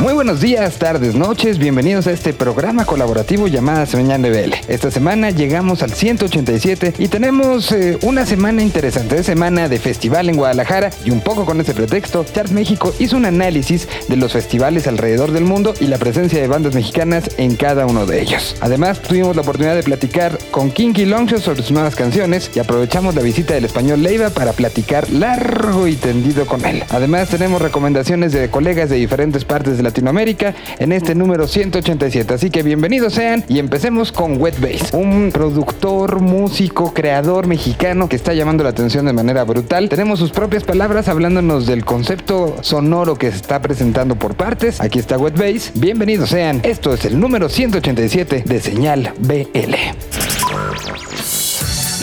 Muy buenos días, tardes, noches, bienvenidos a este programa colaborativo llamada Señal BL. Esta semana llegamos al 187 y tenemos eh, una semana interesante, semana de festival en Guadalajara y un poco con ese pretexto, Chart México hizo un análisis de los festivales alrededor del mundo y la presencia de bandas mexicanas en cada uno de ellos. Además, tuvimos la oportunidad de platicar con Kinky Longshot sobre sus nuevas canciones y aprovechamos la visita del español Leiva para platicar largo y tendido con él. Además, tenemos recomendaciones de colegas de diferentes partes de la Latinoamérica en este número 187. Así que bienvenidos sean y empecemos con Wet Bass, un productor, músico, creador mexicano que está llamando la atención de manera brutal. Tenemos sus propias palabras hablándonos del concepto sonoro que se está presentando por partes. Aquí está Wet Bass. Bienvenidos sean. Esto es el número 187 de Señal BL.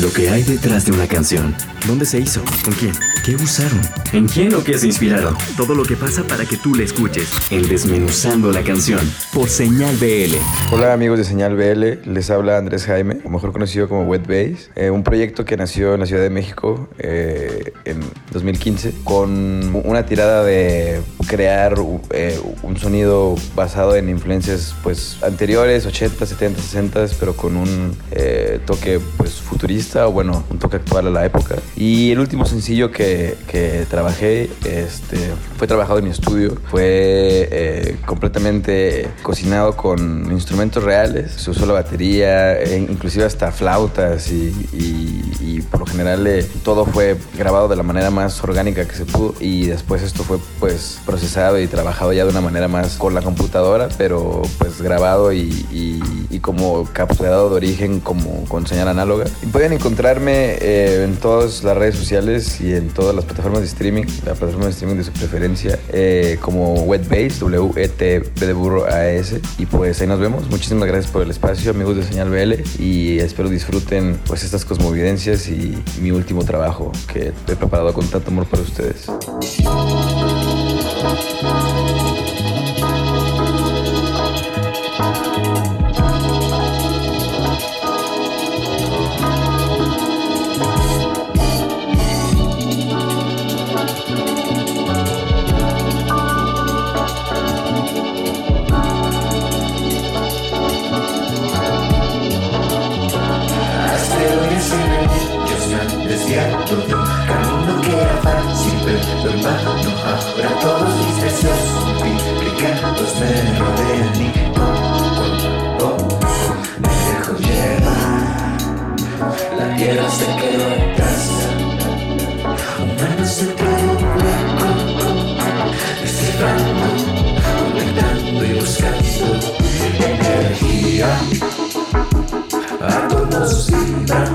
Lo que hay detrás de una canción. ¿Dónde se hizo? ¿Con quién? ¿Qué usaron? ¿En quién o qué se inspiraron? Todo lo que pasa para que tú la escuches. En Desmenuzando la canción. Por Señal BL. Hola amigos de Señal BL. Les habla Andrés Jaime, o mejor conocido como Wet Bass. Eh, un proyecto que nació en la Ciudad de México eh, en 2015 con una tirada de crear eh, un sonido basado en influencias pues anteriores, 80, 70, 60, pero con un toque pues futurista o bueno, un toque actual a la época. Y el último sencillo que, que trabajé este, fue trabajado en mi estudio, fue eh, completamente cocinado con instrumentos reales, se usó la batería, e inclusive hasta flautas y, y, por lo general eh, todo fue grabado de la manera más orgánica que se pudo y después esto fue pues procesado y trabajado ya de una manera más con la computadora, pero pues grabado y, y como capturado de origen como con señal análoga. Y pueden encontrarme eh, en todas las redes sociales y en todas las plataformas de streaming, la plataforma de streaming de su preferencia, eh, como Wetbase, W-E-T-B de burro A-S. Y pues ahí nos vemos. Muchísimas gracias por el espacio, amigos de Señal BL. Y espero disfruten pues estas cosmovidencias y mi último trabajo que he preparado con tanto amor para ustedes. seus.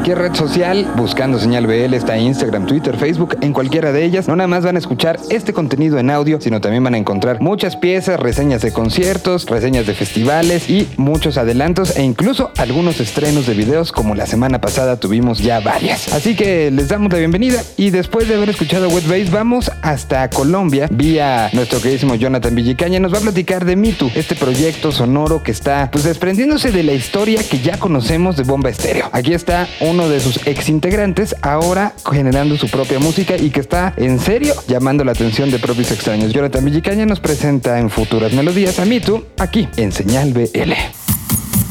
Cualquier red social buscando Señal BL, está Instagram, Twitter, Facebook, en cualquiera de ellas. No nada más van a escuchar este contenido en audio, sino también van a encontrar muchas piezas, reseñas de conciertos, reseñas de festivales y muchos adelantos e incluso algunos estrenos de videos como la semana pasada tuvimos ya varias. Así que les damos la bienvenida y después de haber escuchado Wet vamos hasta Colombia vía nuestro queridísimo Jonathan Villicaña. Nos va a platicar de Mitu, este proyecto sonoro que está pues desprendiéndose de la historia que ya conocemos de Bomba Estéreo. Aquí está uno de sus ex integrantes ahora generando su propia música y que está en serio llamando la atención de propios extraños. Jonathan Villicaña nos presenta en futuras melodías a Mitu aquí en Señal BL.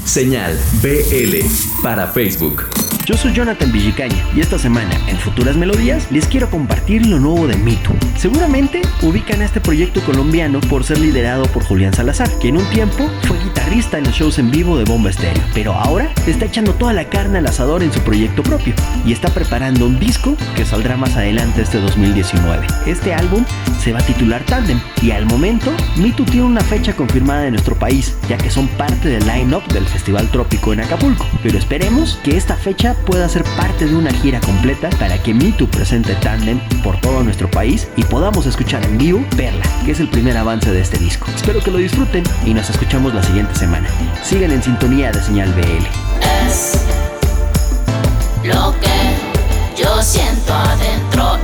Señal BL para Facebook. Yo soy Jonathan Villicaña y esta semana en Futuras Melodías les quiero compartir lo nuevo de Mitu. Seguramente ubican a este proyecto colombiano por ser liderado por Julián Salazar, que en un tiempo fue guitarrista en los shows en vivo de Bomba Estéreo, pero ahora está echando toda la carne al asador en su proyecto propio y está preparando un disco que saldrá más adelante este 2019. Este álbum se va a titular Tandem y al momento Mitu tiene una fecha confirmada en nuestro país, ya que son parte del line-up del Festival Trópico en Acapulco, pero esperemos que esta fecha pueda ser parte de una gira completa para que Mitu presente Tandem por todo nuestro país y podamos escuchar en vivo Perla, que es el primer avance de este disco. Espero que lo disfruten y nos escuchamos la siguiente semana. Sigan en sintonía de Señal BL. Es lo que yo siento adentro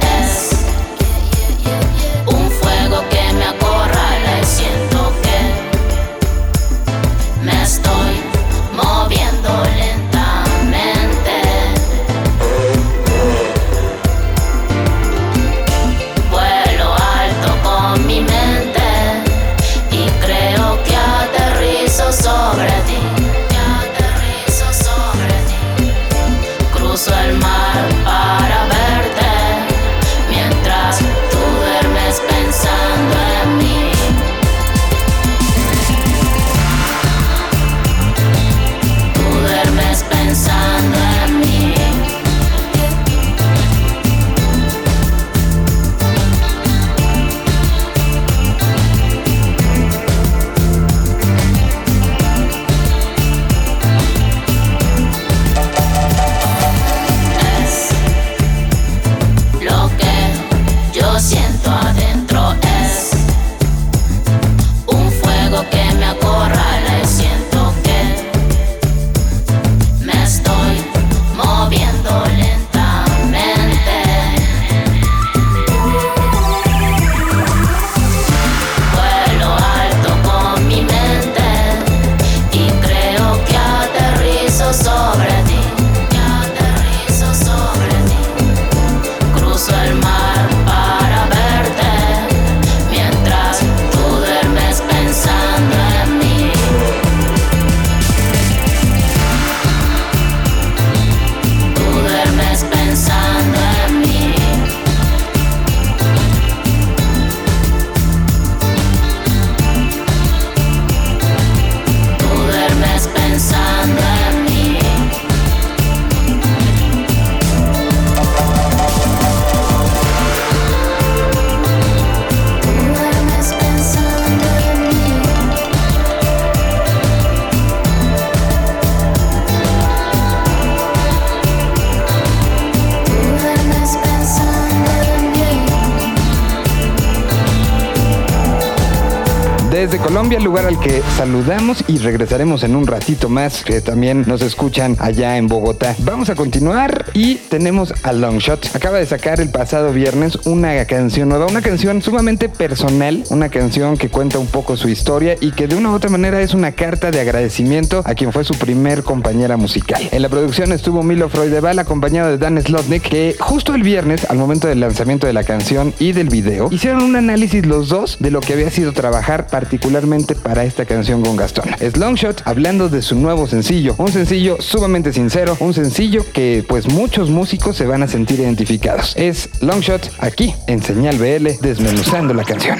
lugar que saludamos y regresaremos en un ratito más, que también nos escuchan allá en Bogotá. Vamos a continuar y tenemos a Longshot. Acaba de sacar el pasado viernes una canción nueva, una canción sumamente personal, una canción que cuenta un poco su historia y que de una u otra manera es una carta de agradecimiento a quien fue su primer compañera musical. En la producción estuvo Milo Freudeval acompañado de Dan Slotnick, que justo el viernes, al momento del lanzamiento de la canción y del video, hicieron un análisis los dos de lo que había sido trabajar particularmente para esta canción con Gastón. Es Longshot hablando de su nuevo sencillo, un sencillo sumamente sincero, un sencillo que pues muchos músicos se van a sentir identificados. Es Longshot aquí en Señal BL desmenuzando la canción.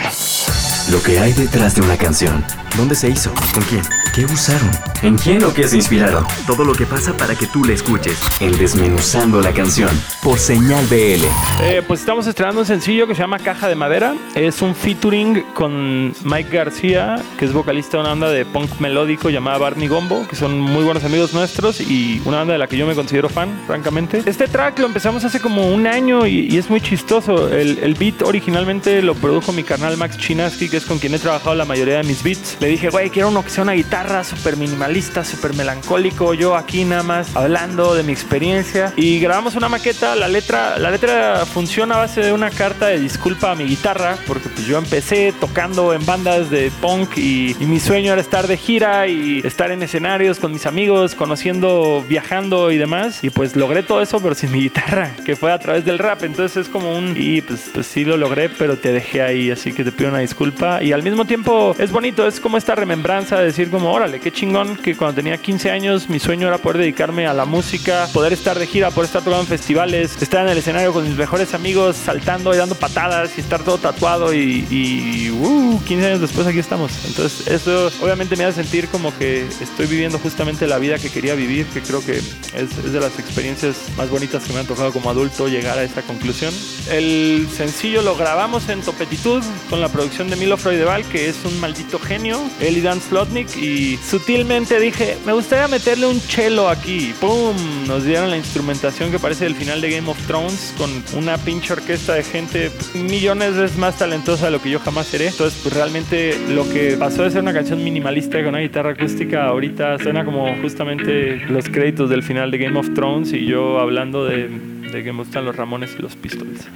Lo que hay detrás de una canción. ¿Dónde se hizo? ¿Con quién? ¿Qué usaron? ¿En quién o qué se inspiraron? Todo lo que pasa para que tú la escuches. En Desmenuzando la canción. Por Señal BL. Eh, pues estamos estrenando un sencillo que se llama Caja de Madera. Es un featuring con Mike García, que es vocalista de una banda de punk melódico llamada Barney Gombo, que son muy buenos amigos nuestros y una banda de la que yo me considero fan, francamente. Este track lo empezamos hace como un año y, y es muy chistoso. El, el beat originalmente lo produjo mi carnal Max Chinaski, que es con quien he trabajado la mayoría de mis beats. Le dije, güey, quiero uno que sea una guitarra súper minimalista, súper melancólico. Yo aquí nada más hablando de mi experiencia. Y grabamos una maqueta. La letra, la letra funciona a base de una carta de disculpa a mi guitarra, porque pues yo empecé tocando en bandas de punk y, y mi sueño era estar de gira y estar en escenarios con mis amigos, conociendo, viajando y demás. Y pues logré todo eso, pero sin mi guitarra, que fue a través del rap. Entonces es como un, y pues, pues sí lo logré, pero te dejé ahí, así que te pido una disculpa. Y al mismo tiempo es bonito, es como esta remembranza de decir como, órale, qué chingón que cuando tenía 15 años mi sueño era poder dedicarme a la música, poder estar de gira, poder estar tocando en festivales, estar en el escenario con mis mejores amigos, saltando y dando patadas y estar todo tatuado y, y uh, 15 años después aquí estamos. Entonces eso obviamente me hace sentir como que estoy viviendo justamente la vida que quería vivir, que creo que es, es de las experiencias más bonitas que me han tocado como adulto llegar a esa conclusión. El sencillo lo grabamos en Topetitud con la producción de Milo Freudeval, que es un maldito genio, él y Dan Slotnick, y sutilmente dije, me gustaría meterle un chelo aquí. ¡Pum! Nos dieron la instrumentación que parece el final de Game of Thrones, con una pinche orquesta de gente millones de veces más talentosa de lo que yo jamás seré. Entonces, pues realmente lo que pasó de ser una canción minimalista con una guitarra acústica, ahorita suena como justamente los créditos del final de Game of Thrones y yo hablando de, que me gustan los Ramones y los Pistols.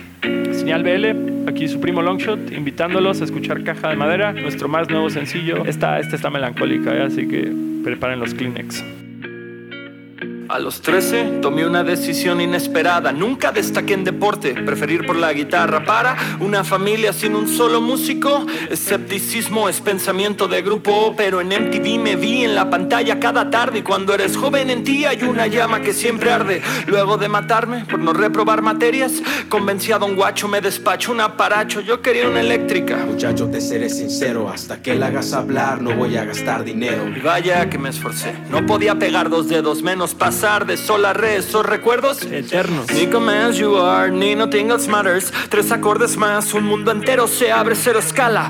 Señal BL, aquí su primo Longshot, invitándolos a escuchar Caja de Madera, nuestro más nuevo sencillo. Esta, esta está melancólica, ¿eh? así que preparen los Kleenex. A los 13 tomé una decisión inesperada. Nunca destaqué en deporte, preferir por la guitarra para una familia sin un solo músico. Escepticismo es pensamiento de grupo, pero en MTV me vi en la pantalla cada tarde. Y cuando eres joven en ti hay una llama que siempre arde. Luego de matarme por no reprobar materias, convencí a don Guacho, me despacho un aparacho. Yo quería una eléctrica. Muchacho, te seré sincero, hasta que la hagas hablar no voy a gastar dinero. Y vaya que me esforcé. No podía pegar dos dedos menos pasar de sol a re esos recuerdos eternos. Ni come as you are, ni nothing else matters. Tres acordes más, un mundo entero se abre cero escala.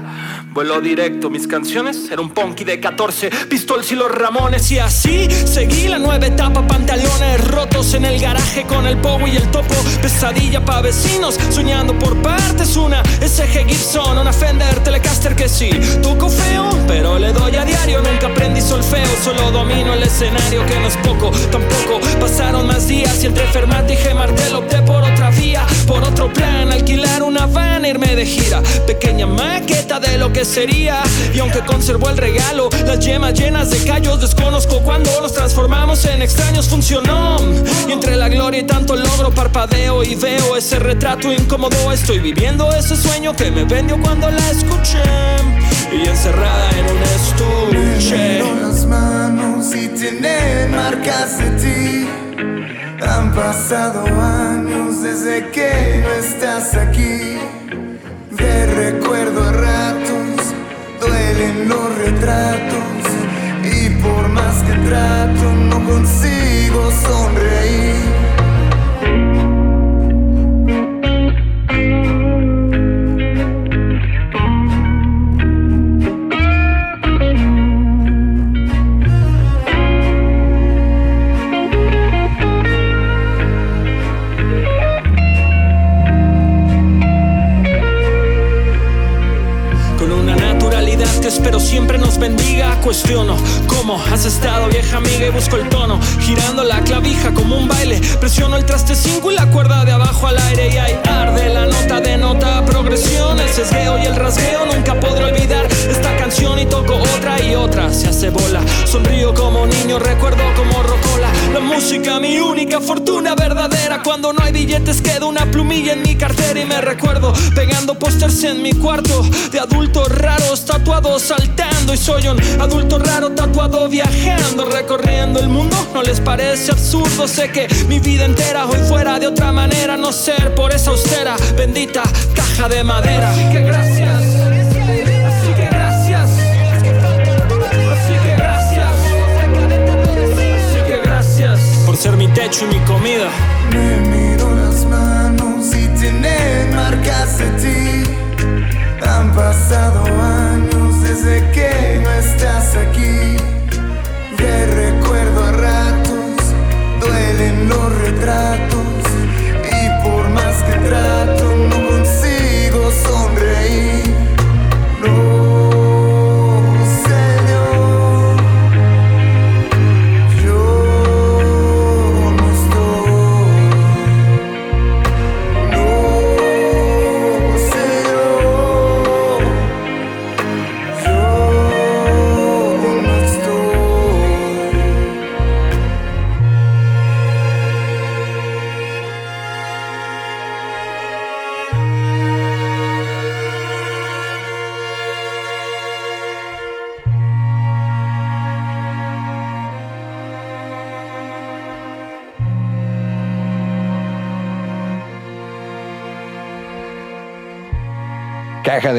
Vuelo directo, mis canciones era un punky de 14, pistols y los Ramones. Y así seguí la nueva etapa, pantalones rotos en el garaje con el pogo y el topo. Pesadilla pa' vecinos, soñando por partes. Una SG Gibson, una Fender Telecaster que sí. Toco feo, pero le doy a diario. Nunca aprendí solfeo, solo domino el escenario que no es poco, tampoco. Pasaron más días y entre Fermat G. Martel opté por otra vía, por otro plan. Alquilar una van, irme de gira. Pequeña maqueta de lo que sería. Y aunque conservo el regalo, las yemas llenas de callos, desconozco cuando los transformamos en extraños. Funcionó. Y entre la gloria y tanto logro, parpadeo y veo ese retrato incómodo. Estoy viviendo ese sueño que me vendió cuando la escuché. Y encerrada en un estuche. Tengo las manos y tiene marcas de ti. Han pasado años desde que no estás aquí. Te recuerdo a ratos, duelen los retratos. Y por más que trato, no consigo sonreír. Siempre nos bendiga. Cuestiono cómo has estado, vieja amiga, y busco el tono. Girando la clavija como un baile. Presiono el traste 5 y la cuerda de abajo al aire. Y ahí arde la nota de nota progresión. El sesgueo y el rasgueo. Nunca podré olvidar esta canción y toco otra y otra. Se hace bola. Sonrío como niño, recuerdo como rocola. La música, mi única fortuna verdadera. Cuando no hay billetes, queda una plumilla en mi cartera y me recuerdo pegando pósters en mi cuarto de adultos raros tatuados saltando. Y soy un adulto raro tatuado viajando, recorriendo el mundo. No les parece absurdo, sé que mi vida entera hoy fuera de otra manera. No ser por esa austera, bendita caja de madera. Así que gracias. Ser mi techo y mi comida.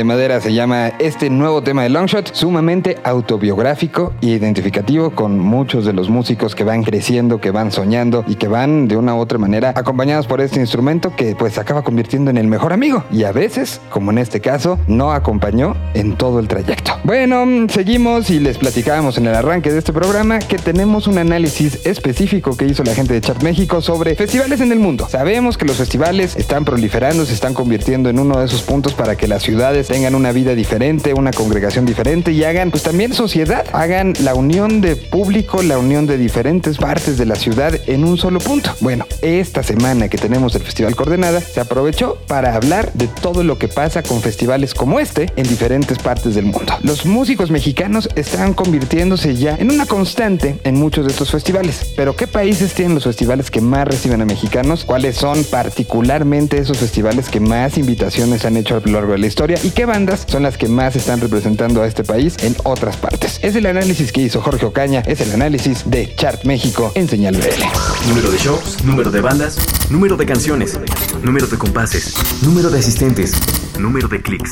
De Madera se llama este nuevo tema de Longshot, sumamente autobiográfico e identificativo con muchos de los músicos que van creciendo, que van soñando y que van de una u otra manera acompañados por este instrumento que pues acaba convirtiendo en el mejor amigo y a veces, como en este caso, no acompañó en todo el trayecto. Bueno, seguimos y les platicábamos en el arranque de este programa que tenemos un análisis específico que hizo la gente de Chart México sobre festivales en el mundo. Sabemos que los festivales están proliferando, se están convirtiendo en uno de esos puntos para que las ciudades tengan una vida diferente, una congregación diferente y hagan pues también sociedad, hagan la unión de público, la unión de diferentes partes de la ciudad en un solo punto. Bueno, esta semana que tenemos el Festival Coordenada se aprovechó para hablar de todo lo que pasa con festivales como este en diferentes partes del mundo. Los músicos mexicanos están convirtiéndose ya en una constante en muchos de estos festivales. Pero ¿qué países tienen los festivales que más reciben a mexicanos? ¿Cuáles son particularmente esos festivales que más invitaciones han hecho a lo largo de la historia? ¿Y qué bandas son las que más están representando a este país en otras partes? Es el análisis que hizo Jorge Ocaña, es el análisis de Chart México en Señal BL. Número de shows, número de bandas, número de canciones, número de compases, número de asistentes, número de clics.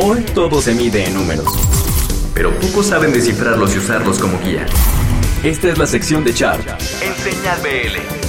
Hoy todo se mide en números, pero pocos saben descifrarlos y usarlos como guía. Esta es la sección de Chart en Señal BL.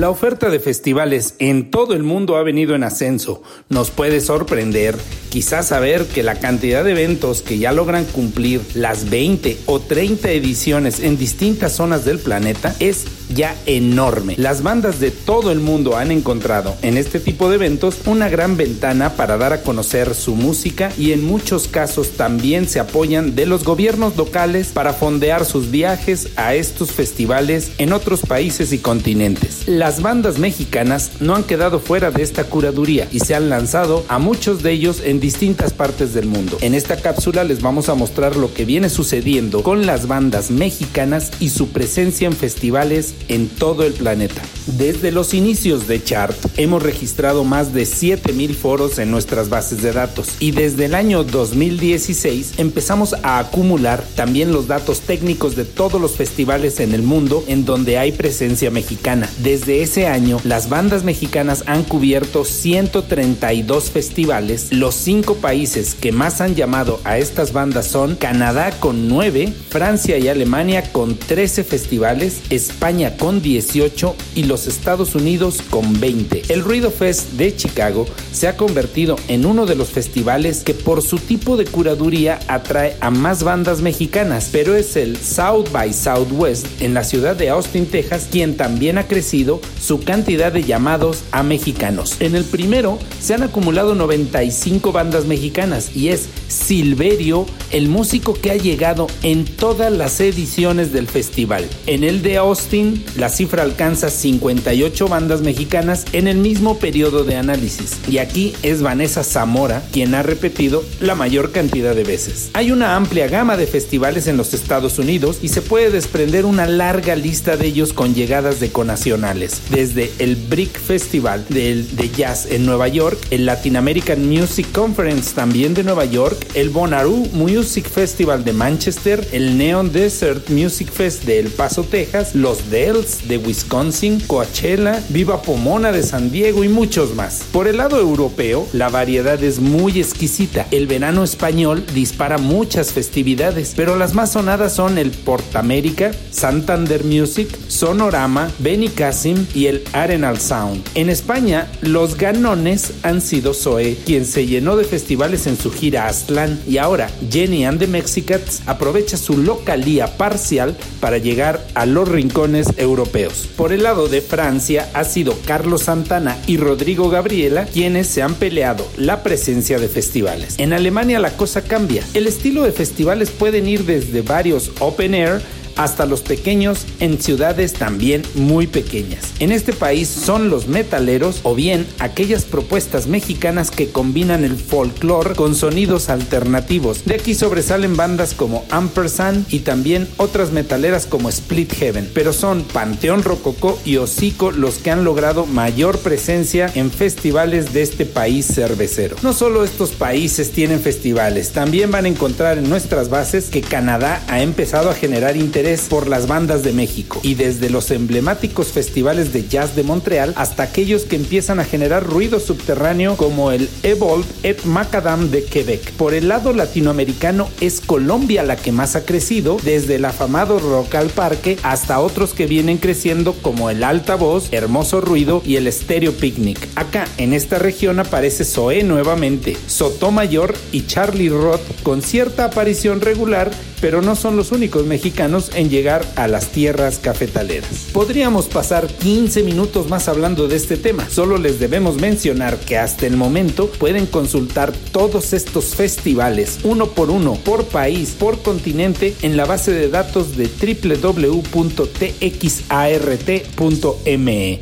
La oferta de festivales en todo el mundo ha venido en ascenso. Nos puede sorprender quizás saber que la cantidad de eventos que ya logran cumplir las 20 o 30 ediciones en distintas zonas del planeta es ya enorme. Las bandas de todo el mundo han encontrado en este tipo de eventos una gran ventana para dar a conocer su música y en muchos casos también se apoyan de los gobiernos locales para fondear sus viajes a estos festivales en otros países y continentes. Las bandas mexicanas no han quedado fuera de esta curaduría y se han lanzado a muchos de ellos en distintas partes del mundo. En esta cápsula les vamos a mostrar lo que viene sucediendo con las bandas mexicanas y su presencia en festivales en todo el planeta. Desde los inicios de Chart hemos registrado más de 7000 foros en nuestras bases de datos y desde el año 2016 empezamos a acumular también los datos técnicos de todos los festivales en el mundo en donde hay presencia mexicana. Desde ese año las bandas mexicanas han cubierto 132 festivales. Los cinco países que más han llamado a estas bandas son Canadá con 9, Francia y Alemania con 13 festivales, España con 18 y los Estados Unidos con 20. El Ruido Fest de Chicago se ha convertido en uno de los festivales que por su tipo de curaduría atrae a más bandas mexicanas, pero es el South by Southwest en la ciudad de Austin, Texas, quien también ha crecido su cantidad de llamados a mexicanos. En el primero se han acumulado 95 bandas mexicanas y es Silverio el músico que ha llegado en todas las ediciones del festival. En el de Austin la cifra alcanza 58 bandas mexicanas en el mismo periodo de análisis y aquí es Vanessa Zamora quien ha repetido la mayor cantidad de veces. Hay una amplia gama de festivales en los Estados Unidos y se puede desprender una larga lista de ellos con llegadas de conacionales, desde el Brick Festival de, de Jazz en Nueva York, el Latin American Music Conference también de Nueva York, el Bonnaroo Music Festival de Manchester, el Neon Desert Music Fest de El Paso, Texas, los Bells de Wisconsin, Coachella, Viva Pomona de San Diego y muchos más. Por el lado europeo, la variedad es muy exquisita. El verano español dispara muchas festividades, pero las más sonadas son el Portamérica, Santander Music, Sonorama, Benicassim y el Arenal Sound. En España, los ganones han sido Zoe, quien se llenó de festivales en su gira Aztlán y ahora Jenny and the Mexicats aprovecha su localía parcial para llegar a los rincones europeos. Por el lado de Francia ha sido Carlos Santana y Rodrigo Gabriela quienes se han peleado la presencia de festivales. En Alemania la cosa cambia. El estilo de festivales pueden ir desde varios open air hasta los pequeños en ciudades también muy pequeñas. En este país son los metaleros o bien aquellas propuestas mexicanas que combinan el folclore con sonidos alternativos. De aquí sobresalen bandas como Ampersand y también otras metaleras como Split Heaven, pero son Panteón Rococó y Hocico los que han logrado mayor presencia en festivales de este país cervecero. No solo estos países tienen festivales, también van a encontrar en nuestras bases que Canadá ha empezado a generar interés por las bandas de México y desde los emblemáticos festivales de jazz de Montreal hasta aquellos que empiezan a generar ruido subterráneo como el Evolve et Macadam de Quebec. Por el lado latinoamericano es Colombia la que más ha crecido, desde el afamado Rock al Parque hasta otros que vienen creciendo como el Altavoz, Hermoso Ruido y el Stereo Picnic. Acá en esta región aparece Zoé nuevamente, Sotomayor y Charlie Roth con cierta aparición regular, pero no son los únicos mexicanos en llegar a las tierras cafetaleras. Podríamos pasar 15 minutos más hablando de este tema, solo les debemos mencionar que hasta el momento pueden consultar todos estos festivales uno por uno, por país, por continente en la base de datos de www.txart.me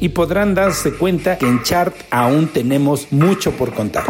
y podrán darse cuenta que en Chart aún tenemos mucho por contar.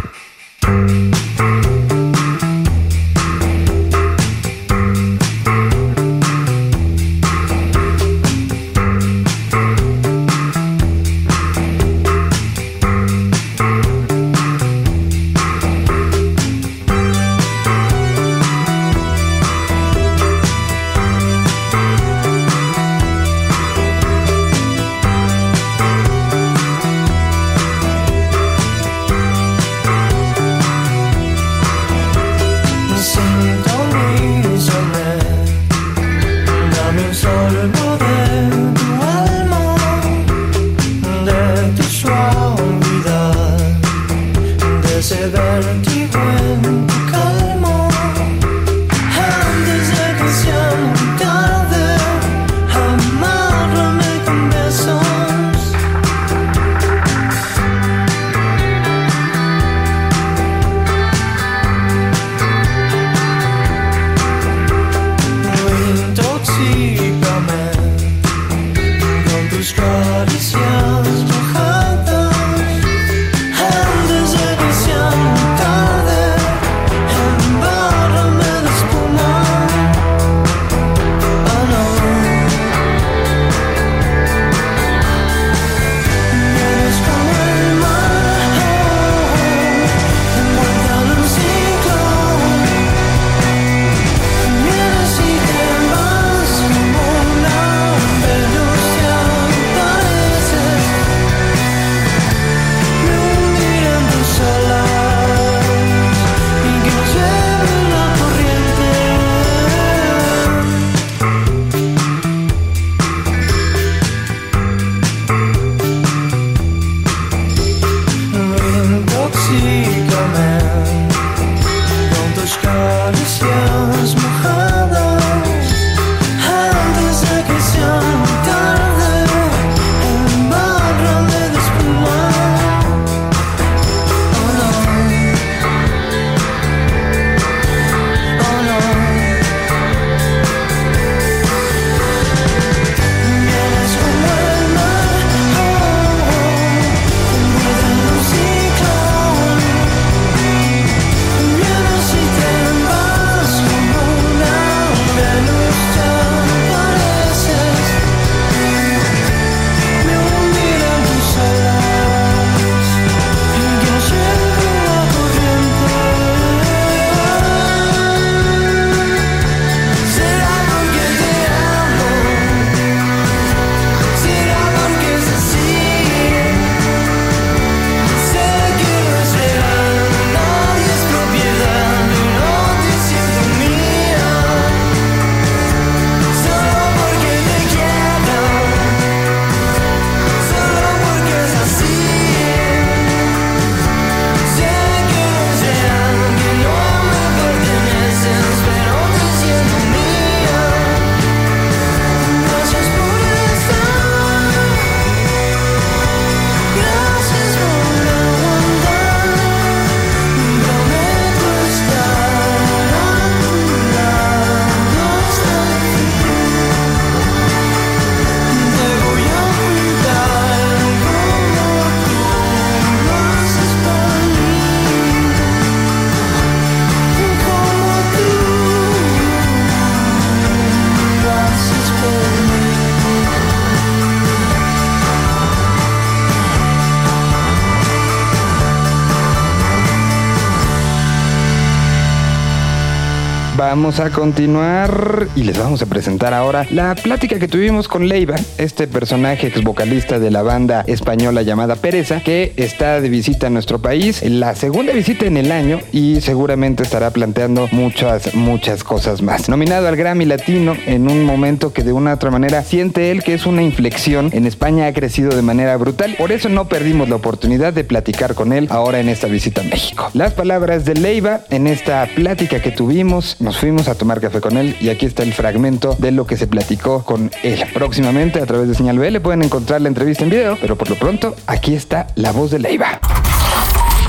A continuar y les vamos a presentar ahora la plática que tuvimos con Leiva, este personaje ex vocalista de la banda española llamada Pereza, que está de visita en nuestro país, la segunda visita en el año y seguramente estará planteando muchas, muchas cosas más. Nominado al Grammy Latino en un momento que de una u otra manera siente él que es una inflexión. En España ha crecido de manera brutal, por eso no perdimos la oportunidad de platicar con él ahora en esta visita a México. Las palabras de Leiva en esta plática que tuvimos, nos fuimos a tomar café con él y aquí está el fragmento de lo que se platicó con él. Próximamente a través de Señal BL pueden encontrar la entrevista en video, pero por lo pronto aquí está la voz de Leiva.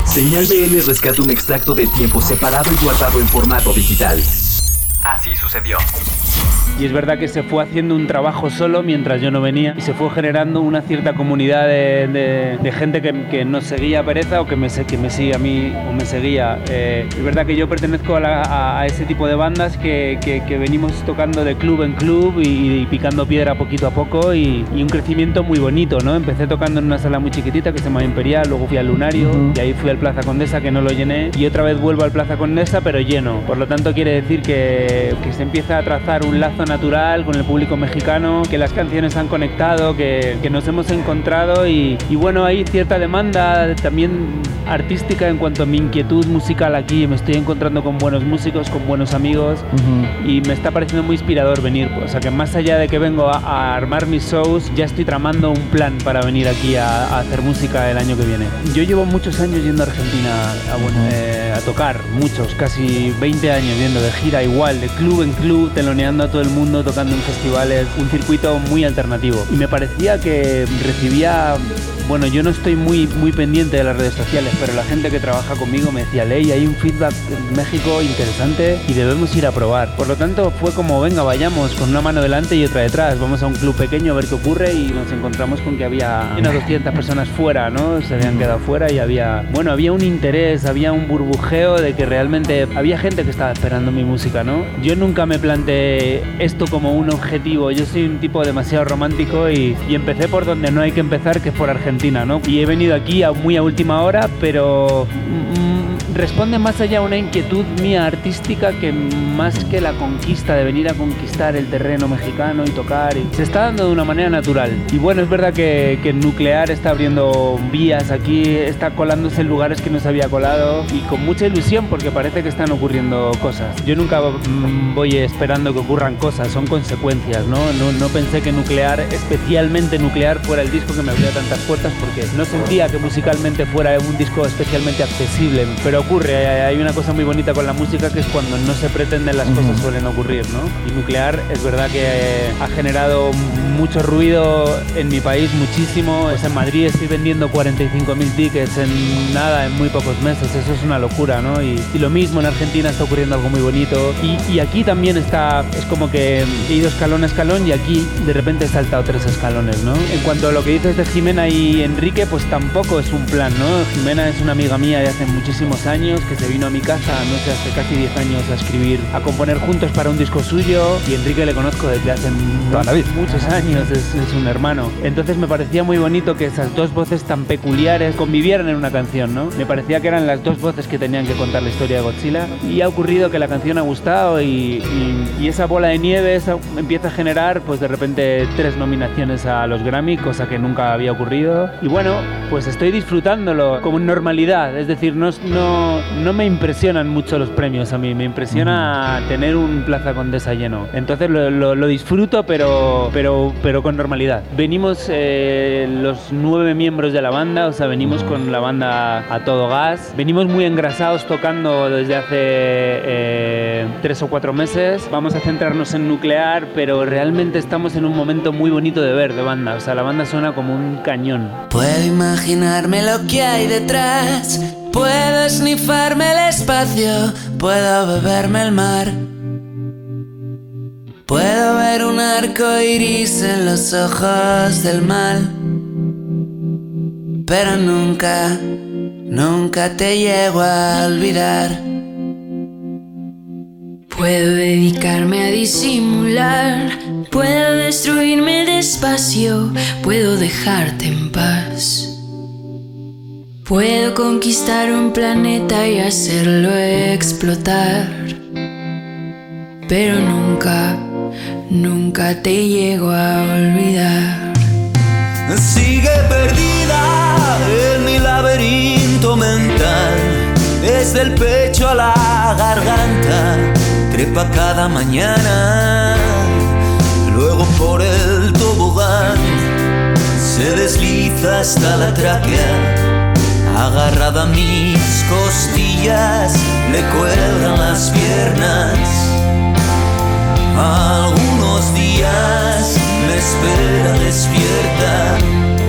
Señal BL rescata un extracto de tiempo separado y guardado en formato digital. Así sucedió. Y es verdad que se fue haciendo un trabajo solo mientras yo no venía y se fue generando una cierta comunidad de, de- de gente que, que nos seguía a Pereza o que me, que me sigue a mí o me seguía. Eh, es verdad que yo pertenezco a, la- a- a ese tipo de bandas que, que- que venimos tocando de club en club y, y picando piedra poquito a poco y, y un crecimiento muy bonito, ¿no? Empecé tocando en una sala muy chiquitita que se llama Imperial, luego fui al Lunario y ahí fui al Plaza Condesa que no lo llené y otra vez vuelvo al Plaza Condesa pero lleno. Por lo tanto quiere decir que, que se empieza a trazar un lazo natural con el público mexicano, que las canciones han conectado, que, que nos hemos encontrado y, y bueno, hay cierta demanda también artística en cuanto a mi inquietud musical aquí. Me estoy encontrando con buenos músicos, con buenos amigos y me está pareciendo muy inspirador venir. O sea que más allá de que vengo a, a armar mis shows, ya estoy tramando un plan para venir aquí a, a hacer música el año que viene. Yo llevo muchos años yendo a Argentina a, bueno, eh, a tocar, muchos, casi 20 años yendo de gira igual, de club en club, teloneando a todo el mundo, tocando en festivales, un circuito muy alternativo. Y me parecía que recibía bueno, yo no estoy muy, muy pendiente de las redes sociales, pero la gente que trabaja conmigo me decía, Ley, hay un feedback en México interesante y debemos ir a probar. Por lo tanto, fue como, venga, vayamos con una mano delante y otra detrás. Vamos a un club pequeño a ver qué ocurre y nos encontramos con que había unas 200 personas fuera, ¿no? Se habían quedado fuera y había, bueno, había un interés, había un burbujeo de que realmente había gente que estaba esperando mi música, ¿no? Yo nunca me planteé esto como un objetivo. Yo soy un tipo demasiado romántico y, y empecé por donde no hay que empezar, que es por Argentina, ¿no? Y he venido aquí a muy a última hora, pero responde más allá a una inquietud mía artística que más que la conquista de venir a conquistar el terreno mexicano y tocar. y se está dando de una manera natural. Y bueno, es verdad que, que Nuclear está abriendo vías aquí, está colándose en lugares que no se había colado y con mucha ilusión porque parece que están ocurriendo cosas. Yo nunca mm, voy esperando que ocurran cosas, son consecuencias, ¿no? No, no pensé que Nuclear, especialmente Nuclear, fuera el disco que me abría tantas puertas porque no sentía que musicalmente fuera un disco especialmente accesible. Pero ocurre, hay una cosa muy bonita con la música que es cuando no se pretenden las cosas suelen ocurrir, ¿no? Y Nuclear es verdad que eh, ha generado mucho ruido en mi país, muchísimo. Pues en Madrid estoy vendiendo 45.000 tickets en nada, en muy pocos meses. Eso es una locura, ¿no? Y, y lo mismo en Argentina está ocurriendo algo muy bonito. Y, y aquí también está, es como que he ido escalón a escalón y aquí de repente he saltado tres escalones, ¿no? En cuanto a lo que dices de Jimena y Enrique, pues tampoco es un plan, ¿no? Jimena es una amiga mía de hace muchísimos años que se vino a mi casa, no sé, hace casi 10 años a escribir, a componer juntos para un disco suyo y Enrique le conozco desde hace muchos años, es, es un hermano. Entonces me parecía muy bonito que esas dos voces tan peculiares convivieran en una canción, ¿no? Me parecía que eran las dos voces que tenían que contar la historia de Godzilla y ha ocurrido que la canción ha gustado y, y- y esa bola de nieve esa- empieza a generar pues de repente tres nominaciones a los Grammy, cosa que nunca había ocurrido. Y bueno, pues estoy disfrutándolo como normalidad, es decir, no, es- no, no me impresionan mucho los premios a mí, me impresiona tener un Plaza Condesa lleno. Entonces lo, lo- lo disfruto, pero, pero, pero con normalidad. Venimos eh, los nueve miembros de la banda, o sea, venimos con la banda a todo gas. Venimos muy engrasados tocando desde hace eh, tres o cuatro meses. Vamos a centrarnos en nuclear, pero realmente estamos en un momento muy bonito de ver de banda. O sea, la banda suena como un cañón. Puedo imaginarme lo que hay detrás. Puedo esnifarme el espacio. Puedo beberme el mar. Puedo ver un arco iris en los ojos del mal. Pero nunca, nunca te llego a olvidar. Puedo dedicarme a disimular, puedo destruirme despacio, puedo dejarte en paz. Puedo conquistar un planeta y hacerlo explotar. pero nunca, nunca te llego a olvidar. Sigue perdida en mi laberinto mental, desde el pecho a la garganta, trepa cada mañana, luego por el tobogán se desliza hasta la tráquea, agarrada a mis costillas, le cuelgan las piernas. Algunos días me espera despierta.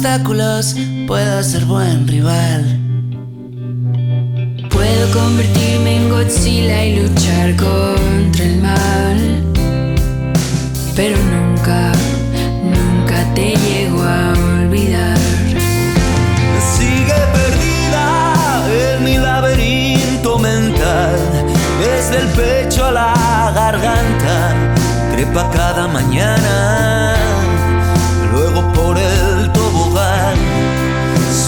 Obstáculos, puedo ser buen rival. Puedo convertirme en Godzilla y luchar contra el mal. Pero nunca, nunca te llego a olvidar. Sigue perdida en mi laberinto mental, desde el pecho a la garganta, trepa cada mañana,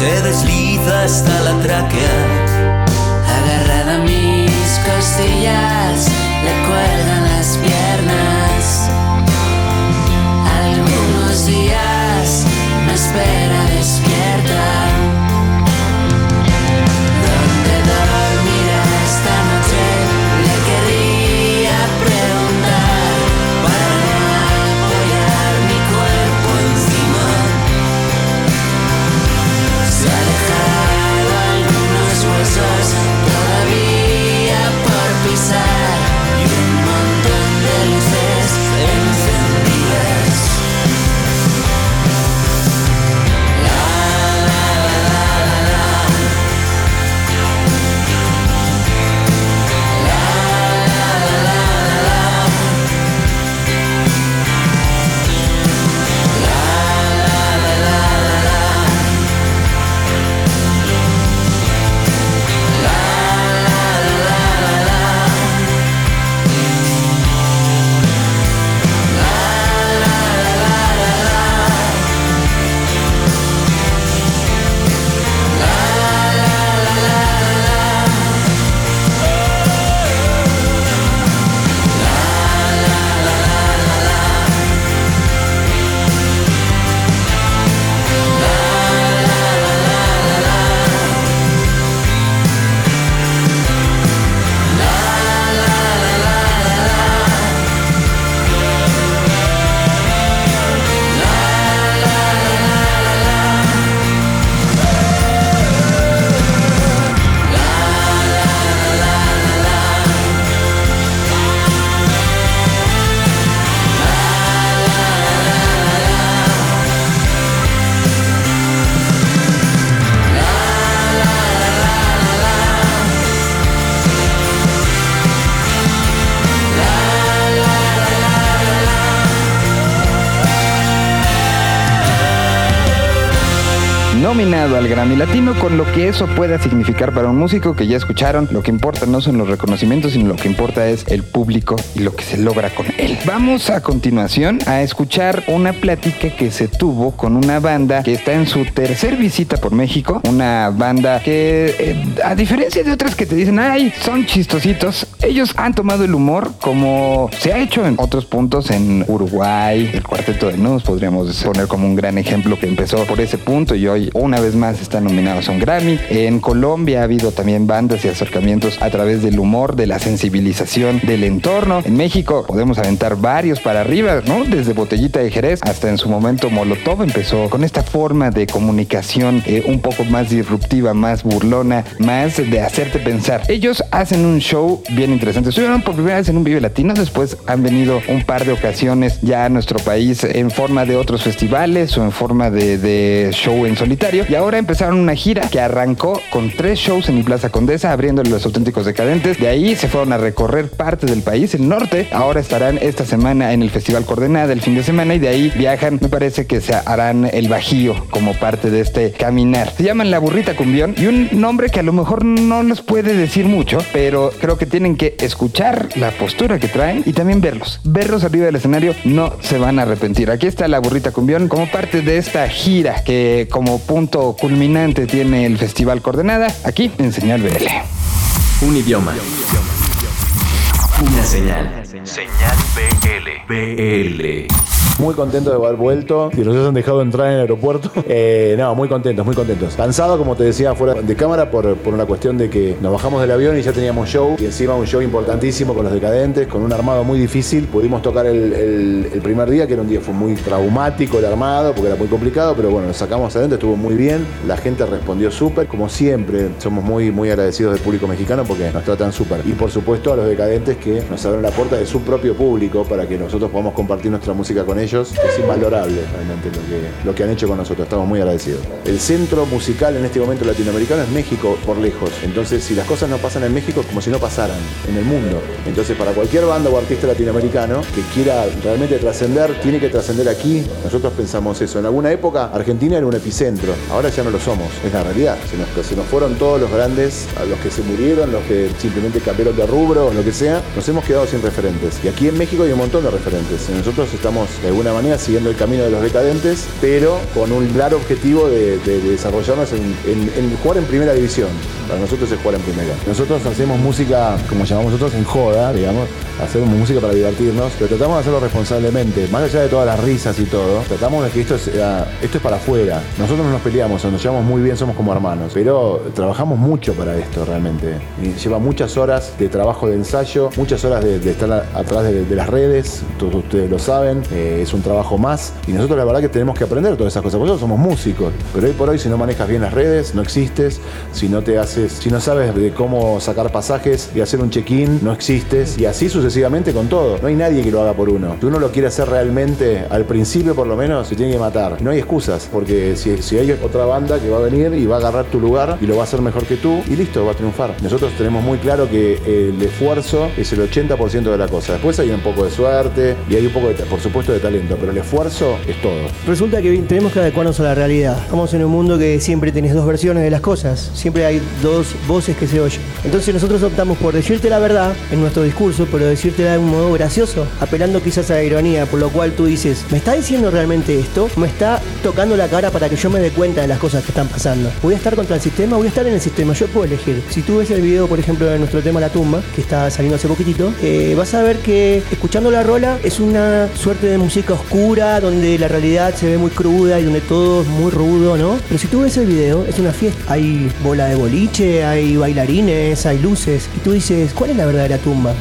se desliza hasta la tráquea. Agarrada a mis costillas, le cuelgan las piernas. Algunos días me espera despierta. Al Grammy Latino con lo que eso pueda significar para un músico que ya escucharon. Lo que importa no son los reconocimientos, sino lo que importa es el público y lo que se logra con él. Vamos a continuación a escuchar una plática que se tuvo con una banda que está en su tercer visita por México. Una banda que, eh, a diferencia de otras que te dicen, ay, son chistositos, ellos han tomado el humor como se ha hecho en otros puntos en Uruguay, el Cuarteto de Nos, podríamos poner como un gran ejemplo que empezó por ese punto y hoy una vez más están nominados a un Grammy. En Colombia ha habido también bandas y acercamientos a través del humor, de la sensibilización del entorno. En México podemos aventar varios para arriba, ¿no? Desde Botellita de Jerez hasta en su momento Molotov empezó con esta forma de comunicación eh, un poco más disruptiva, más burlona, más de hacerte pensar. Ellos hacen un show bien interesante. Estuvieron por primera vez en un Vive Latino, después han venido un par de ocasiones ya a nuestro país en forma de otros festivales o en forma de, de show en solitario. Y ahora empezaron una gira que arrancó con tres shows en mi Plaza Condesa, abriéndole los auténticos decadentes. De ahí se fueron a recorrer parte del país, el norte. Ahora estarán esta semana en el Festival Coordenada el fin de semana y de ahí viajan, me parece que se harán el Bajío como parte de este caminar. Se llaman La Burrita Cumbión y un nombre que a lo mejor no les puede decir mucho, pero creo que tienen que escuchar la postura que traen y también verlos. Verlos arriba del escenario no se van a arrepentir. Aquí está La Burrita Cumbión como parte de esta gira que como punto culminante tiene el Festival Coordenada aquí en Señal BL. Un idioma. Una señal. Señal BL. BL. Muy contento de haber vuelto. Si nos han dejado entrar en el aeropuerto. Eh, no, muy contentos, muy contentos. Cansado, como te decía, fuera de cámara por, por una cuestión de que nos bajamos del avión y ya teníamos show. Y encima un show importantísimo con los decadentes, con un armado muy difícil. Pudimos tocar el, el- el primer día, que era un día fue muy traumático el armado, porque era muy complicado, pero bueno, lo sacamos adentro, estuvo muy bien. La gente respondió súper. Como siempre, somos muy, muy agradecidos del público mexicano porque nos tratan súper. Y por supuesto a los decadentes que nos abren la puerta de su propio público para que nosotros podamos compartir nuestra música con ellos. Es invalorable realmente lo que, lo que han hecho con nosotros. Estamos muy agradecidos. El centro musical en este momento latinoamericano es México por lejos. Entonces, si las cosas no pasan en México, es como si no pasaran en el mundo. Entonces, para cualquier banda o artista latinoamericano que quiera realmente trascender, tiene que trascender aquí. Nosotros pensamos eso. En alguna época, Argentina era un epicentro. Ahora ya no lo somos. Es la realidad. Se nos, se nos fueron todos los grandes, a los que se murieron, los que simplemente cambiaron de rubro lo que sea. Nos hemos quedado sin Y aquí en México hay un montón de referentes. Nosotros estamos de alguna manera siguiendo el camino de los decadentes, pero con un claro objetivo de, de- de desarrollarnos en, jugar en primera división. Para nosotros es jugar en primera. Nosotros hacemos música, como llamamos nosotros, en joda, digamos. Hacemos música para divertirnos, pero tratamos de hacerlo responsablemente. Más allá de todas las risas y todo, tratamos de que esto, sea, esto es para afuera. Nosotros no nos peleamos, nos llevamos muy bien, somos como hermanos. Pero trabajamos mucho para esto realmente. Y lleva muchas horas de trabajo de ensayo, muchas horas de, estar atrás de, las redes, todos ustedes lo saben, eh, es un trabajo más. Y nosotros la verdad que tenemos que aprender todas esas cosas, nosotros somos músicos. Pero hoy por hoy si no manejas bien las redes, no existes. Si no te haces, si no sabes de cómo sacar pasajes y hacer un check-in, no existes. Y así sucesivamente con todo. No hay nadie que lo haga por uno. Si uno lo quiere hacer realmente, al principio por lo menos, se tiene que matar. No hay excusas, porque si, si hay otra banda que va a venir y va a agarrar tu lugar y lo va a hacer mejor que tú, y listo, va a triunfar. Nosotros tenemos muy claro que el esfuerzo es el 80% de la cosa. Después hay un poco de suerte y hay un poco, de, por supuesto, de talento, pero el esfuerzo es todo. Resulta que tenemos que adecuarnos a la realidad. Estamos en un mundo que siempre tenés dos versiones de las cosas, siempre hay dos voces que se oyen. Entonces nosotros optamos por decirte la verdad en nuestro discurso, pero decírtela de un modo gracioso, apelando quizás a la ironía, por lo cual tú dices, ¿me está diciendo realmente esto? ¿Me está tocando la cara para que yo me dé cuenta de las cosas que están pasando? ¿Voy a estar contra el sistema? ¿Voy a estar en el sistema? Yo puedo elegir. Si tú ves el video, por ejemplo, de nuestro tema La Tumba, que está saliendo hace poquitito, eh, vas a ver que escuchando la rola es una suerte de música oscura, donde la realidad se ve muy cruda y donde todo es muy rudo, ¿no? Pero si tú ves el video, es una fiesta. Hay bola de boliche, hay bailarines, hay luces. Y tú dices, ¿cuál es la verdadera tumba?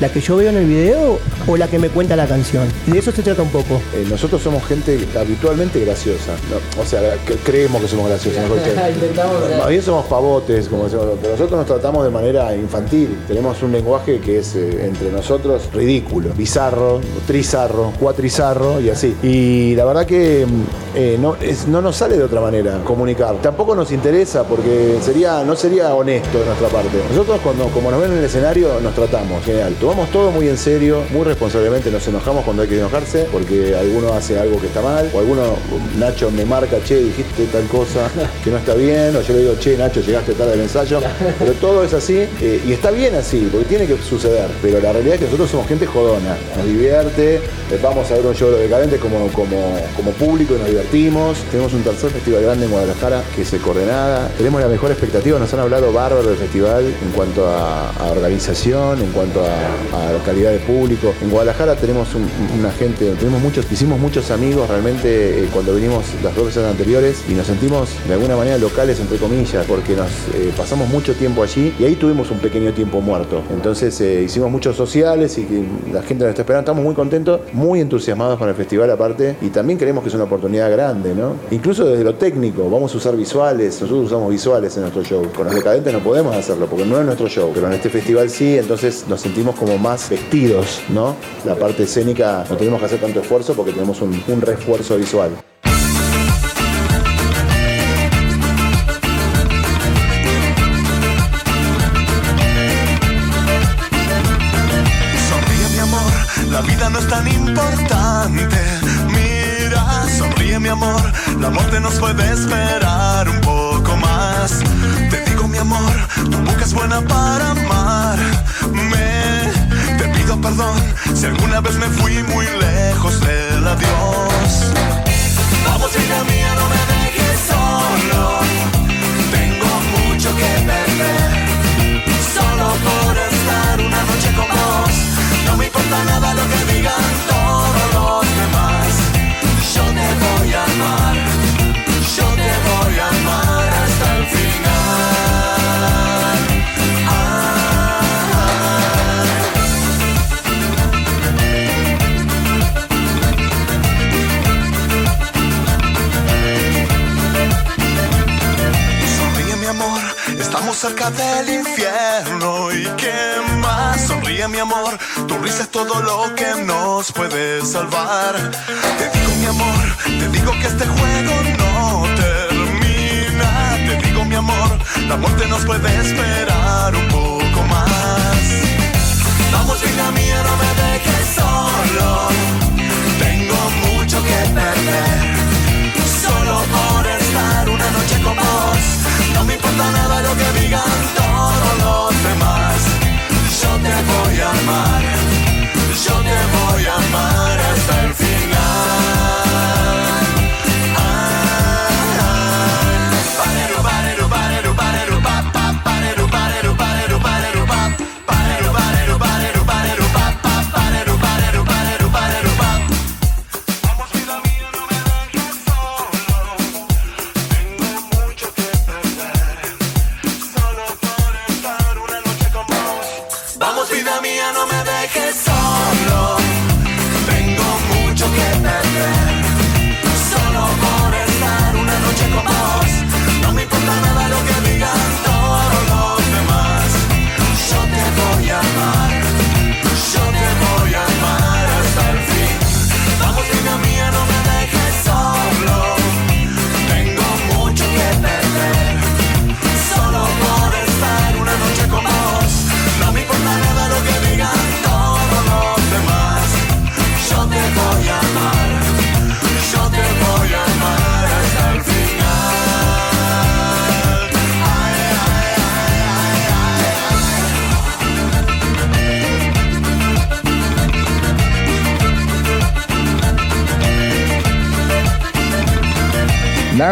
¿La que yo veo en el video o la que me cuenta la canción? Y de eso se trata un poco. Eh, nosotros somos gente habitualmente graciosa. ¿no? O sea, que creemos que somos graciosos. Más bien somos pavotes, como decimos, pero nosotros nos tratamos de manera infantil. Tenemos un lenguaje que es eh, entre nosotros ridículo, bizarro, trizarro, cuatrizarro y así. Y la verdad que mm, eh, no, es- no nos sale de otra manera comunicar. Tampoco nos interesa porque sería, no sería honesto de nuestra parte. Nosotros cuando como nos ven en el escenario nos tratamos, genial. Tomamos todo muy en serio, muy responsablemente, nos enojamos cuando hay que enojarse porque alguno hace algo que está mal, o alguno, Nacho me marca, che, dijiste tal cosa que no está bien, o yo le digo, che, Nacho, llegaste tarde al ensayo, pero todo es así, eh, y está bien así, porque tiene que suceder, pero la realidad es que nosotros somos gente jodona, nos divierte, eh, vamos a ver un show de los decadentes como, como, como público y nos divertimos, tenemos un tercer festival grande en Guadalajara que se coordenada, tenemos la mejor expectativa, nos han hablado bárbaro del festival en cuanto a, a organización, en cuanto a, a calidad de público, en Guadalajara tenemos un- una gente, tenemos muchos, hicimos muchos amigos realmente eh, cuando vinimos las dos veces anteriores y nos sentimos de alguna manera locales entre comillas porque nos eh, pasamos mucho tiempo allí y ahí tuvimos un pequeño tiempo muerto. Entonces eh, hicimos muchos sociales y que la gente nos está esperando. Estamos muy contentos, muy entusiasmados con el festival aparte y también creemos que es una oportunidad grande, ¿no? Incluso desde lo técnico, vamos a usar visuales, nosotros usamos visuales en nuestro show. Con los decadentes no podemos hacerlo porque no es nuestro show, pero en este festival sí, entonces nos sentimos como más vestidos, ¿no? La parte escénica no tenemos que hacer tanto esfuerzo porque tenemos un, un refuerzo visual. La vida no es tan importante. Mira, sonríe mi amor, la muerte nos puede esperar un poco más. Te digo mi amor, tu boca es buena para amarme. Perdón si alguna vez me fui muy lejos del adiós. Vamos hija mía, no me dejes solo. Tengo mucho que perder. Solo por estar una noche con vos. No me importa nada lo que digan todos los demás. Yo te voy a amar. Estamos cerca del infierno y qué más. Sonríe mi amor, tu risa es todo lo que nos puede salvar. Te digo mi amor, te digo que este juego no termina. Te digo mi amor, la muerte nos puede esperar un poco más. Vamos hija mía, no me dejes solo. Tengo mucho que perder. Solo por con vos. No me importa nada lo que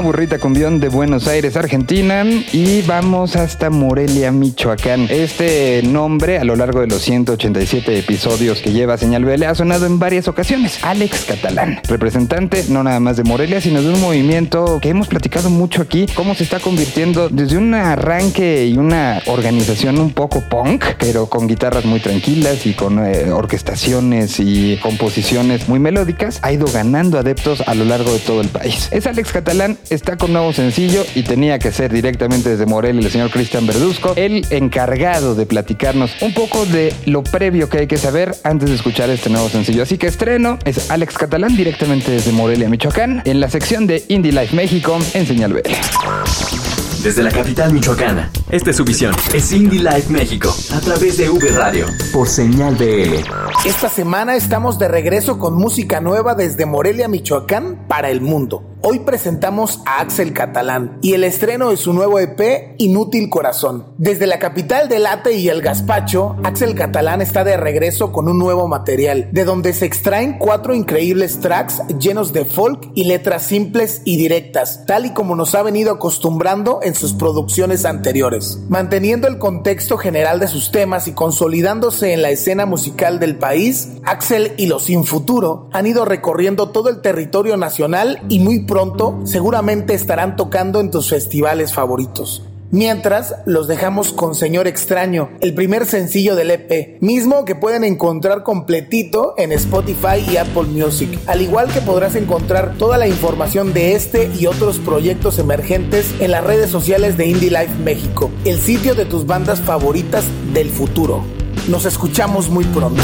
Burrita cumbión de Buenos Aires, Argentina. Y vamos hasta Morelia, Michoacán. Este nombre, a lo largo de los 187 episodios que lleva Señal BL, ha sonado en varias ocasiones. Alex Catalán, representante no nada más de Morelia, sino de un movimiento que hemos platicado mucho aquí, cómo se está convirtiendo desde un arranque y una organización un poco punk, pero con guitarras muy tranquilas y con eh, orquestaciones y composiciones muy melódicas, ha ido ganando adeptos a lo largo de todo el país. Es Alex Catalán, está con nuevo sencillo y tenía que ser directamente desde Morelia el señor Cristian Verduzco, el encargado de platicarnos un poco de lo previo que hay que saber antes de escuchar este nuevo sencillo. Así que estreno es Alex Catalán directamente desde Morelia, Michoacán, en la sección de Indie Life México en Señal BL. Desde la capital michoacana, esta es su visión. Es Indie Life México, a través de V Radio, por señal BL. Esta semana estamos de regreso con música nueva desde Morelia, Michoacán, para el mundo. Hoy presentamos a Axel Catalán y el estreno de su nuevo EP Inútil Corazón. Desde la capital del ate y el gazpacho, Axel Catalán está de regreso con un nuevo material, de donde se extraen cuatro increíbles tracks llenos de folk y letras simples y directas, tal y como nos ha venido acostumbrando en sus producciones anteriores. manteniendo el contexto general de sus temas y consolidándose en la escena musical del país, Axel y los Sin Futuro han ido recorriendo todo el territorio nacional y muy pronto seguramente estarán tocando en tus festivales favoritos. Mientras, los dejamos con Señor Extraño, el primer sencillo del EP, mismo que pueden encontrar completito en Spotify y Apple Music, al igual que podrás encontrar toda la información de este y otros proyectos emergentes en las redes sociales de Indie Life México, el sitio de tus bandas favoritas del futuro. Nos escuchamos muy pronto.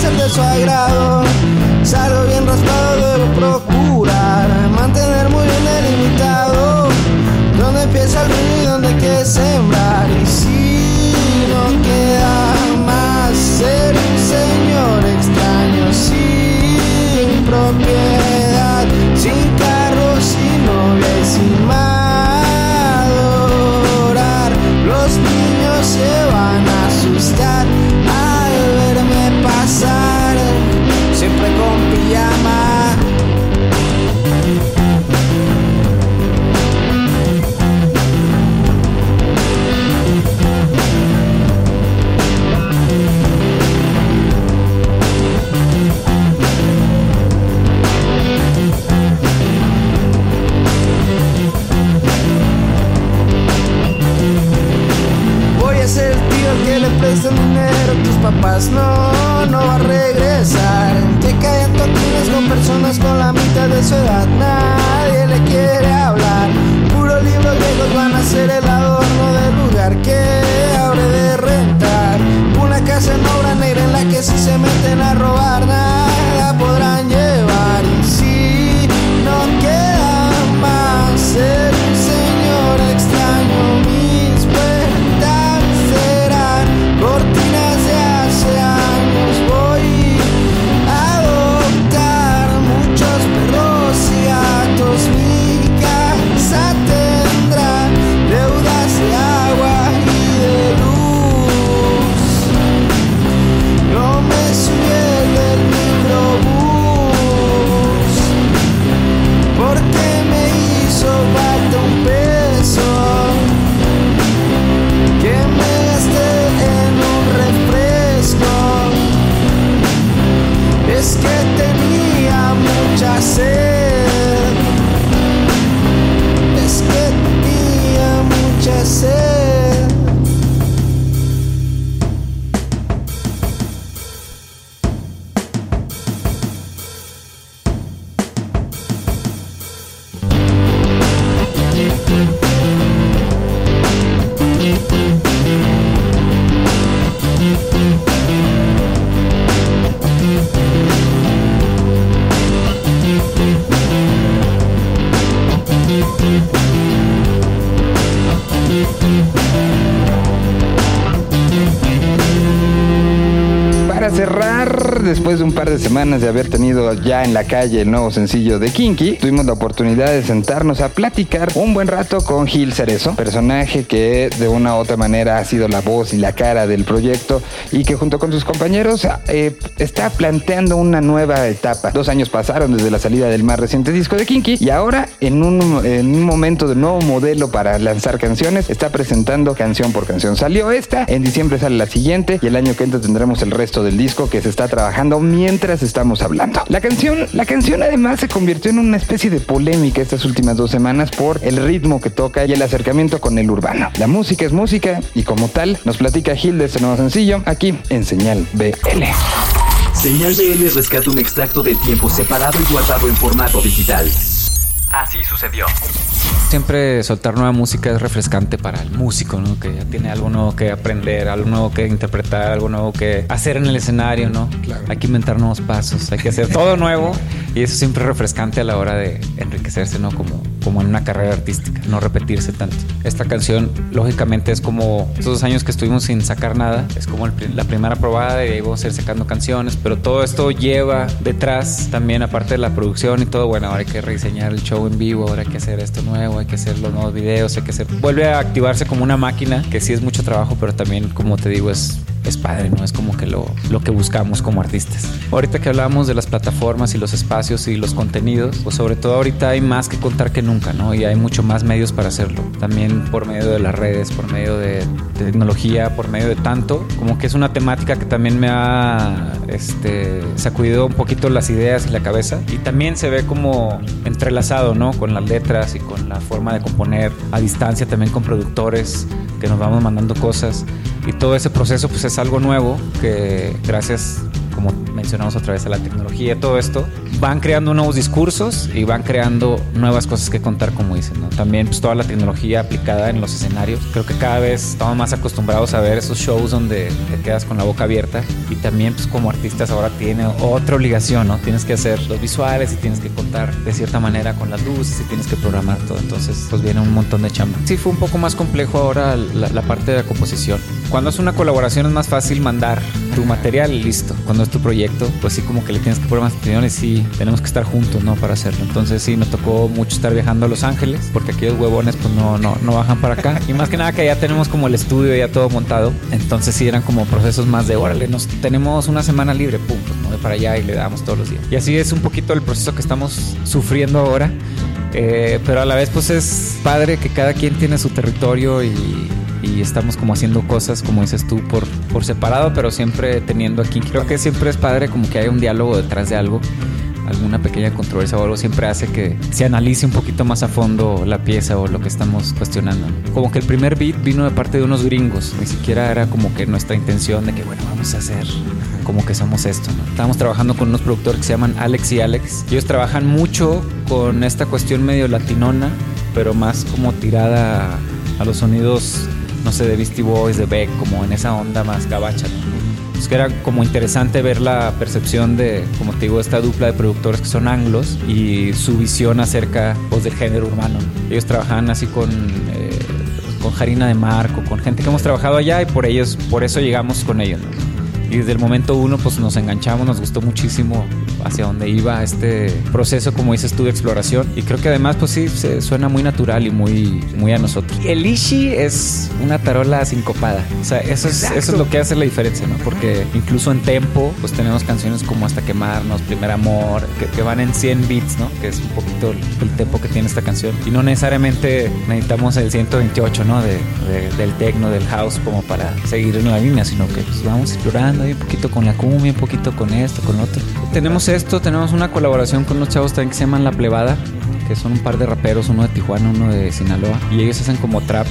Ser de su agrado, salgo bien raspado, debo procurar papás. No, no va a regresar. Que caen toquines con personas con la mitad de su edad. Nadie le quiere hablar. Puro libros viejos van a ser el adorno del lugar que abre de rentar. Una casa en obra negra en la que si se meten a robar nada podrán hizo falta par de semanas de haber tenido ya en la calle el nuevo sencillo de Kinky, tuvimos la oportunidad de sentarnos a platicar un buen rato con Gil Cerezo, personaje que de una u otra manera ha sido la voz y la cara del proyecto y que junto con sus compañeros eh, está planteando una nueva etapa. Dos años pasaron desde la salida del más reciente disco de Kinky y ahora en un, en un momento de nuevo modelo para lanzar canciones está presentando canción por canción. Salió esta, en diciembre sale la siguiente y el año que entra tendremos el resto del disco que se está trabajando mientras estamos hablando. La canción, la canción además se convirtió en una especie de polémica estas últimas dos semanas por el ritmo que toca y el acercamiento con el urbano. La música es música y como tal nos platica Gil de este nuevo sencillo aquí en Señal BL. Señal BL rescata un extracto de tiempo separado y guardado en formato digital. Así sucedió. Siempre soltar nueva música es refrescante para el músico, ¿no? Que ya tiene algo nuevo que aprender, algo nuevo que interpretar, algo nuevo que hacer en el escenario, ¿no? Hay que inventar nuevos pasos, hay que hacer todo nuevo y eso siempre es refrescante a la hora de enriquecerse, ¿no? Como como en una carrera artística, no repetirse tanto. Esta canción, lógicamente, es como estos dos años que estuvimos sin sacar nada, es como la primera probada y ahí vamos sacando canciones, pero todo esto lleva detrás también, aparte de la producción y todo, bueno, ahora hay que rediseñar el show en vivo, ahora hay que hacer esto nuevo, hay que hacer los nuevos videos, hay que hacer... Vuelve a activarse como una máquina, que sí es mucho trabajo, pero también, como te digo, es es padre, ¿no? Es como que lo, lo que buscamos como artistas. Ahorita que hablamos de las plataformas y los espacios y los contenidos, pues sobre todo ahorita hay más que contar que nunca, ¿no? Y hay mucho más medios para hacerlo. También por medio de las redes, por medio de, de tecnología, por medio de tanto, como que es una temática que también me ha este, sacudido un poquito las ideas y la cabeza. Y también se ve como entrelazado, ¿no? Con las letras y con la forma de componer a distancia, también con productores que nos vamos mandando cosas. Y todo ese proceso pues es algo nuevo que gracias, como mencionamos otra vez, a la tecnología todo esto, van creando nuevos discursos y van creando nuevas cosas que contar, como dicen. ¿no? También pues toda la tecnología aplicada en los escenarios. Creo que cada vez estamos más acostumbrados a ver esos shows donde te quedas con la boca abierta y también pues como artistas ahora tiene otra obligación, ¿no? Tienes que hacer los visuales y tienes que contar de cierta manera con las luces y tienes que programar todo. Entonces pues viene un montón de chamba. Sí, fue un poco más complejo ahora la, la parte de la composición. Cuando es una colaboración es más fácil mandar tu material y listo. Cuando es tu proyecto, pues sí como que le tienes que poner más atención y sí tenemos que estar juntos, ¿no? Para hacerlo. Entonces sí me tocó mucho estar viajando a Los Ángeles porque aquellos huevones pues no, no, no bajan para acá. Y más que nada que ya tenemos como el estudio ya todo montado. Entonces sí eran como procesos más de órale, nos tenemos una semana libre, pum, pues me voy para allá y le damos todos los días. Y así es un poquito el proceso que estamos sufriendo ahora. Eh, pero a la vez pues es padre que cada quien tiene su territorio y, y estamos como haciendo cosas, como dices tú, por, por separado, pero siempre teniendo aquí. Creo que siempre es padre como que haya un diálogo detrás de algo. Alguna pequeña controversia o algo siempre hace que se analice un poquito más a fondo la pieza o lo que estamos cuestionando. Como que el primer beat vino de parte de unos gringos, ni siquiera era como que nuestra intención de que, bueno, vamos a hacer como que somos esto. ¿no? Estábamos trabajando con unos productores que se llaman Alex y Alex. Ellos trabajan mucho con esta cuestión medio latinona, pero más como tirada a los sonidos, no sé, de Beastie Boys, de Beck, como en esa onda más gabacha. ¿no? Pues que era como interesante ver la percepción de, como te digo, esta dupla de productores que son anglos y su visión acerca pues, del género urbano. Ellos trabajaban así con, eh, con Jarina de Marco, con gente que hemos trabajado allá y por ellos, por eso llegamos con ellos. ¿no? Y desde el momento uno pues nos enganchamos, nos gustó muchísimo hacia dónde iba este proceso, como dices tú, de exploración. Y creo que además pues sí, se suena muy natural y muy, muy a nosotros. El Ishi es una tarola sincopada. O sea, eso es, eso es lo que hace la diferencia, ¿no? Porque incluso en tempo pues tenemos canciones como Hasta Quemarnos, Primer Amor, que, que van en 100 beats, ¿no? Que es un poquito el, el tempo que tiene esta canción. Y no necesariamente necesitamos el 128, ¿no? De, de- del techno, del house como para seguir en la línea, sino que pues, vamos explorando ahí un poquito con la cumbia, un poquito con esto, con otro. Tenemos esto, tenemos una colaboración con unos chavos también que se llaman La Plebada, que son un par de raperos, uno de Tijuana, uno de Sinaloa, y ellos hacen como trap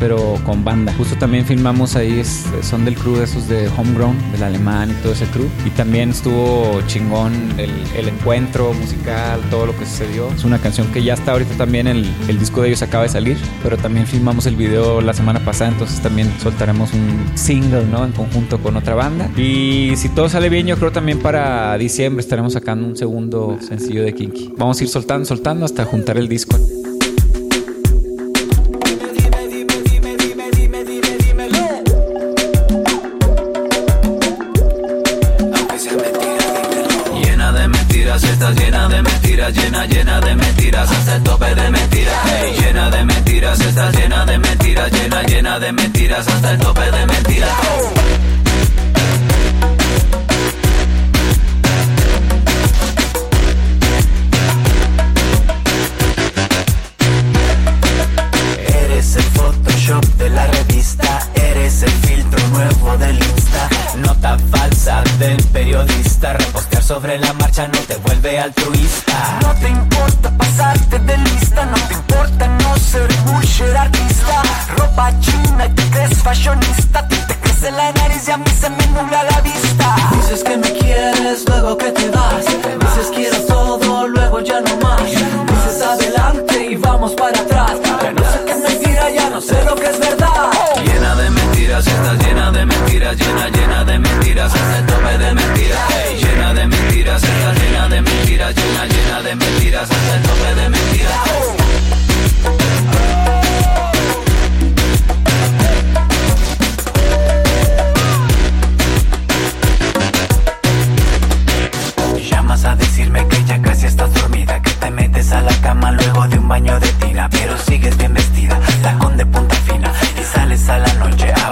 pero con banda. Justo también filmamos ahí, es- son del crew de esos de Homegrown, del alemán y todo ese crew. Y también estuvo chingón el, el encuentro musical, todo lo que sucedió. Es una canción que ya está ahorita también, el, el disco de ellos acaba de salir, pero también filmamos el video la semana pasada, entonces también soltaremos un single, ¿no? En conjunto con otra banda. Y si todo sale bien, yo creo también para diciembre estaremos sacando un segundo sencillo de Kinky. Vamos a ir soltando, soltando hasta juntar el disco.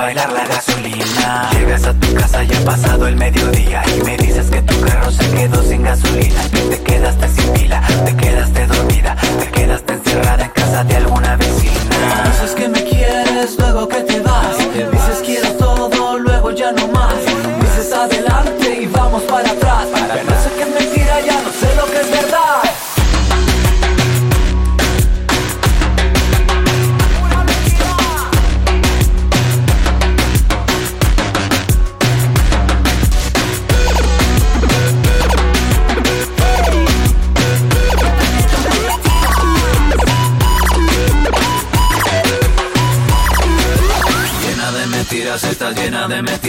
bailar la gasolina. Llegas a tu casa ya pasado el mediodía y me dices que tu carro se quedó sin gasolina, te quedaste sin pila, te quedaste dormida, te quedaste encerrada en casa de alguna vecina. Dices que me quieres, luego que te vas. Dices quiero todo, luego ya no más. Dices adelante y vamos para atrás.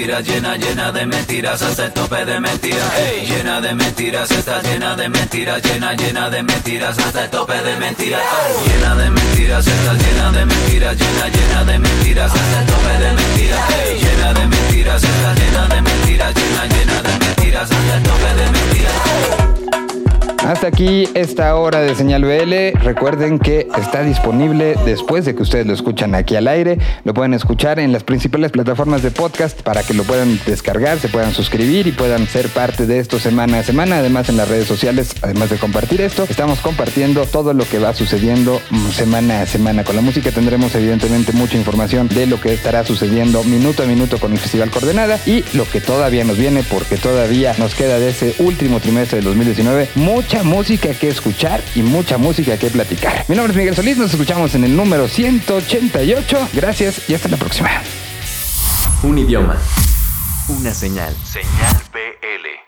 Mentiras, llena, llena de mentiras, hasta el tope de mentiras. Hey, llena de mentiras, está llena de mentiras, llena, llena de mentiras, hasta el tope de mentiras. Llena de mentiras, está llena de mentiras, llena, llena de mentiras, hasta el tope de mentiras. Hey, llena de mentiras, está llena de mentiras, llena, llena de mentiras, hasta el tope de mentiras. Hasta aquí esta hora de Señal BL. Recuerden que está disponible después de que ustedes lo escuchan aquí al aire. Lo pueden escuchar en las principales plataformas de podcast para que lo puedan descargar, se puedan suscribir y puedan ser parte de esto semana a semana. Además en las redes sociales, además de compartir esto, estamos compartiendo todo lo que va sucediendo semana a semana. Con la música tendremos evidentemente mucha información de lo que estará sucediendo minuto a minuto con el Festival Coordenada y lo que todavía nos viene porque todavía nos queda de ese último trimestre del 2019 música que escuchar y mucha música que platicar. Mi nombre es Miguel Solís, nos escuchamos en el número 188. Gracias y hasta la próxima. Un idioma. Una señal. Señal BL.